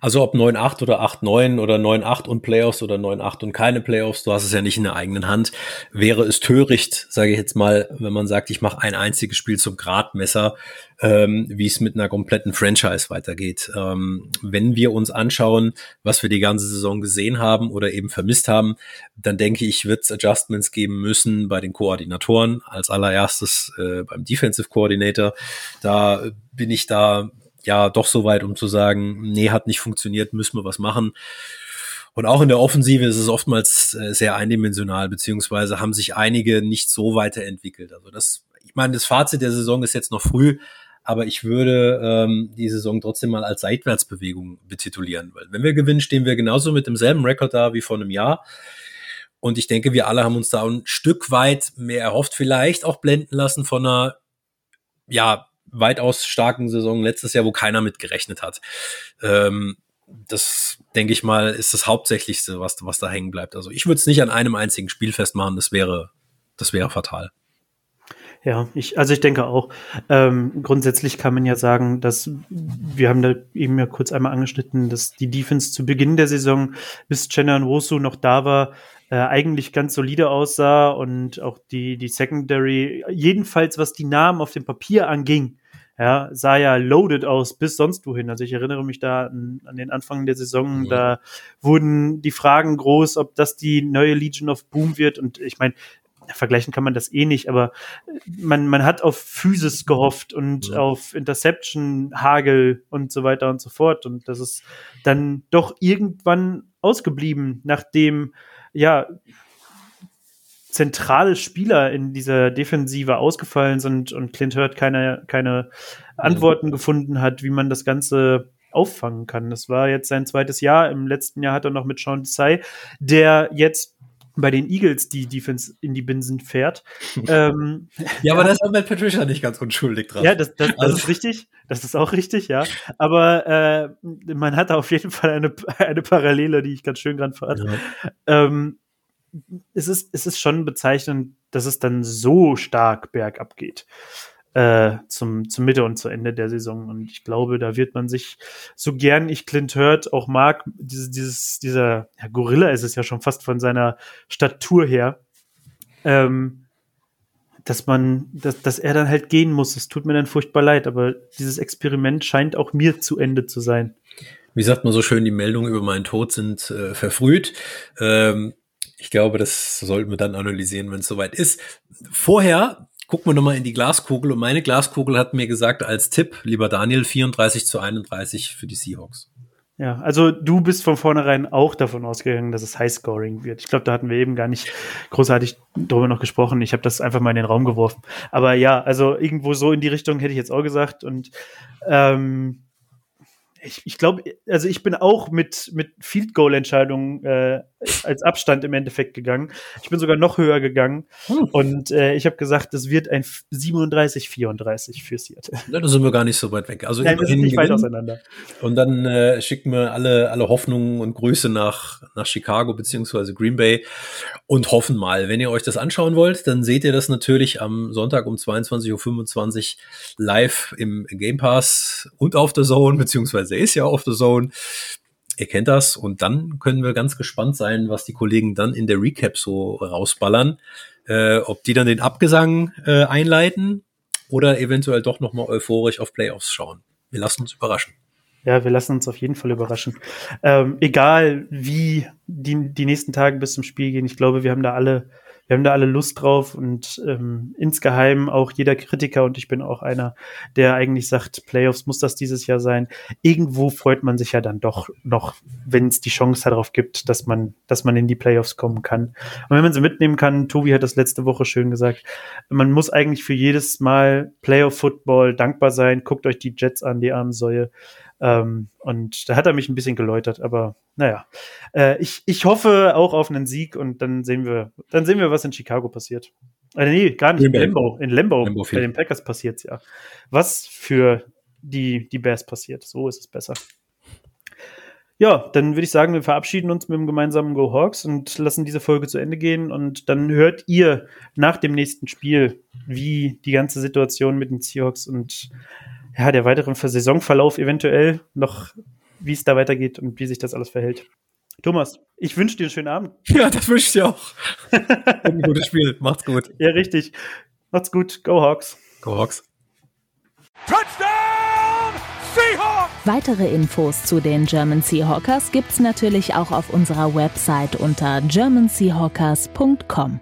Also ob 9-8 oder 8-9 oder 9-8 und Playoffs oder 9-8 und keine Playoffs, du hast es ja nicht in der eigenen Hand, wäre es töricht, sage ich jetzt mal, wenn man sagt, ich mache ein einziges Spiel zum Gradmesser, ähm, wie es mit einer kompletten Franchise weitergeht. Ähm, wenn wir uns anschauen, was wir die ganze Saison gesehen haben oder eben vermisst haben, dann denke ich, wird es Adjustments geben müssen bei den Koordinatoren, als allererstes äh, beim Defensive Coordinator. Da bin ich da ja doch so weit, um zu sagen, nee, hat nicht funktioniert, müssen wir was machen. Und auch in der Offensive ist es oftmals äh, sehr eindimensional, beziehungsweise haben sich einige nicht so weiterentwickelt. Also das, ich meine, das Fazit der Saison ist jetzt noch früh, aber ich würde ähm, die Saison trotzdem mal als Seitwärtsbewegung betitulieren, weil wenn wir gewinnen, stehen wir genauso mit demselben Rekord da wie vor einem Jahr. Und ich denke, wir alle haben uns da ein Stück weit mehr erhofft, vielleicht auch blenden lassen von einer, ja, weitaus starken Saison letztes Jahr, wo keiner mit hat. Ähm, das, denke ich mal, ist das Hauptsächlichste, was, was da hängen bleibt. Also ich würde es nicht an einem einzigen Spiel festmachen, das wäre, das wäre fatal. Ja, ich, also ich denke auch. Ähm, grundsätzlich kann man ja sagen, dass wir haben da eben ja kurz einmal angeschnitten, dass die Defense zu Beginn der Saison, bis Chenna Nwosu noch da war, äh, eigentlich ganz solide aussah und auch die, die Secondary, jedenfalls was die Namen auf dem Papier anging, ja, sah ja loaded aus bis sonst wohin. Also ich erinnere mich da an, an den Anfang der Saison, mhm. da wurden die Fragen groß, ob das die neue Legion of Boom wird. Und ich meine, vergleichen kann man das eh nicht, aber man, man hat auf Physis gehofft und ja. auf Interception, Hagel und so weiter und so fort. Und das ist dann doch irgendwann ausgeblieben, nachdem ja, zentrale Spieler in dieser Defensive ausgefallen sind und Clint Hurt keine, keine Antworten gefunden hat, wie man das Ganze auffangen kann. Das war jetzt sein zweites Jahr. Im letzten Jahr hat er noch mit Sean Desai, der jetzt bei den Eagles die Defense in die Binsen fährt. *laughs* ähm, ja, aber ja. da ist auch Matt Patricia nicht ganz unschuldig dran. Ja, das, das, das also. ist richtig. Das ist auch richtig, ja. Aber äh, man hat da auf jeden Fall eine, eine Parallele, die ich ganz schön dran fand. Ja. Ähm, es, ist, es ist schon bezeichnend, dass es dann so stark bergab geht äh, zum, zum Mitte und zu Ende der Saison. Und ich glaube, da wird man sich, so gern ich Clint Hurt auch mag, dieses, dieses, dieser ja, Gorilla ist es ja schon fast von seiner Statur her, ähm, dass man, dass, dass er dann halt gehen muss. Es tut mir dann furchtbar leid, aber dieses Experiment scheint auch mir zu Ende zu sein. Wie sagt man so schön, die Meldungen über meinen Tod sind äh, verfrüht. Ähm, ich glaube, das sollten wir dann analysieren, wenn es soweit ist. Vorher gucken wir nochmal in die Glaskugel und meine Glaskugel hat mir gesagt als Tipp, lieber Daniel, 34 zu 31 für die Seahawks. Ja, also du bist von vornherein auch davon ausgegangen, dass es Highscoring wird. Ich glaube, da hatten wir eben gar nicht großartig drüber noch gesprochen. Ich habe das einfach mal in den Raum geworfen. Aber ja, also irgendwo so in die Richtung hätte ich jetzt auch gesagt. Und ähm, ich, ich glaube, also ich bin auch mit, mit Field Goal Entscheidungen äh, als Abstand im Endeffekt gegangen. Ich bin sogar noch höher gegangen hm. und äh, ich habe gesagt, das wird ein 37-34 für Seattle. Da sind wir gar nicht so weit weg. Also Nein, wir sind nicht weit auseinander. Und dann äh, schicken wir alle, alle Hoffnungen und Grüße nach, nach Chicago beziehungsweise Green Bay und hoffen mal, wenn ihr euch das anschauen wollt, dann seht ihr das natürlich am Sonntag um 22.25 Uhr live im Game Pass und auf der Zone beziehungsweise er ist ja auf The Zone. Kennt das und dann können wir ganz gespannt sein, was die Kollegen dann in der Recap so rausballern. Äh, ob die dann den Abgesang äh, einleiten oder eventuell doch nochmal euphorisch auf Playoffs schauen. Wir lassen uns überraschen. Ja, wir lassen uns auf jeden Fall überraschen. Ähm, egal wie die, die nächsten Tage bis zum Spiel gehen, ich glaube, wir haben da alle wir haben da alle Lust drauf und ähm, insgeheim auch jeder Kritiker und ich bin auch einer, der eigentlich sagt, Playoffs muss das dieses Jahr sein. Irgendwo freut man sich ja dann doch noch, wenn es die Chance darauf gibt, dass man, dass man in die Playoffs kommen kann. Und wenn man sie mitnehmen kann, Tobi hat das letzte Woche schön gesagt, man muss eigentlich für jedes Mal Playoff Football dankbar sein. Guckt euch die Jets an, die armen Säue. Ähm, und da hat er mich ein bisschen geläutert, aber naja. Äh, ich, ich hoffe auch auf einen Sieg und dann sehen wir, dann sehen wir, was in Chicago passiert. Äh, nee, gar nicht in Lambo. In Lambo, Lambo bei den Packers passiert ja. Was für die, die Bears passiert. So ist es besser. Ja, dann würde ich sagen, wir verabschieden uns mit dem gemeinsamen Go Hawks und lassen diese Folge zu Ende gehen. Und dann hört ihr nach dem nächsten Spiel, wie die ganze Situation mit den Seahawks und ja, der weiteren Saisonverlauf eventuell noch, wie es da weitergeht und wie sich das alles verhält. Thomas, ich wünsche dir einen schönen Abend. *laughs* Ja, das wünsche ich dir auch. *laughs* ein gutes Spiel. Macht's gut. Ja, richtig. Macht's gut. Go Hawks. Go Hawks. Touchdown Seahawks! Weitere Infos zu den German Seahawkers gibt's natürlich auch auf unserer Website unter germanseahawkers.com.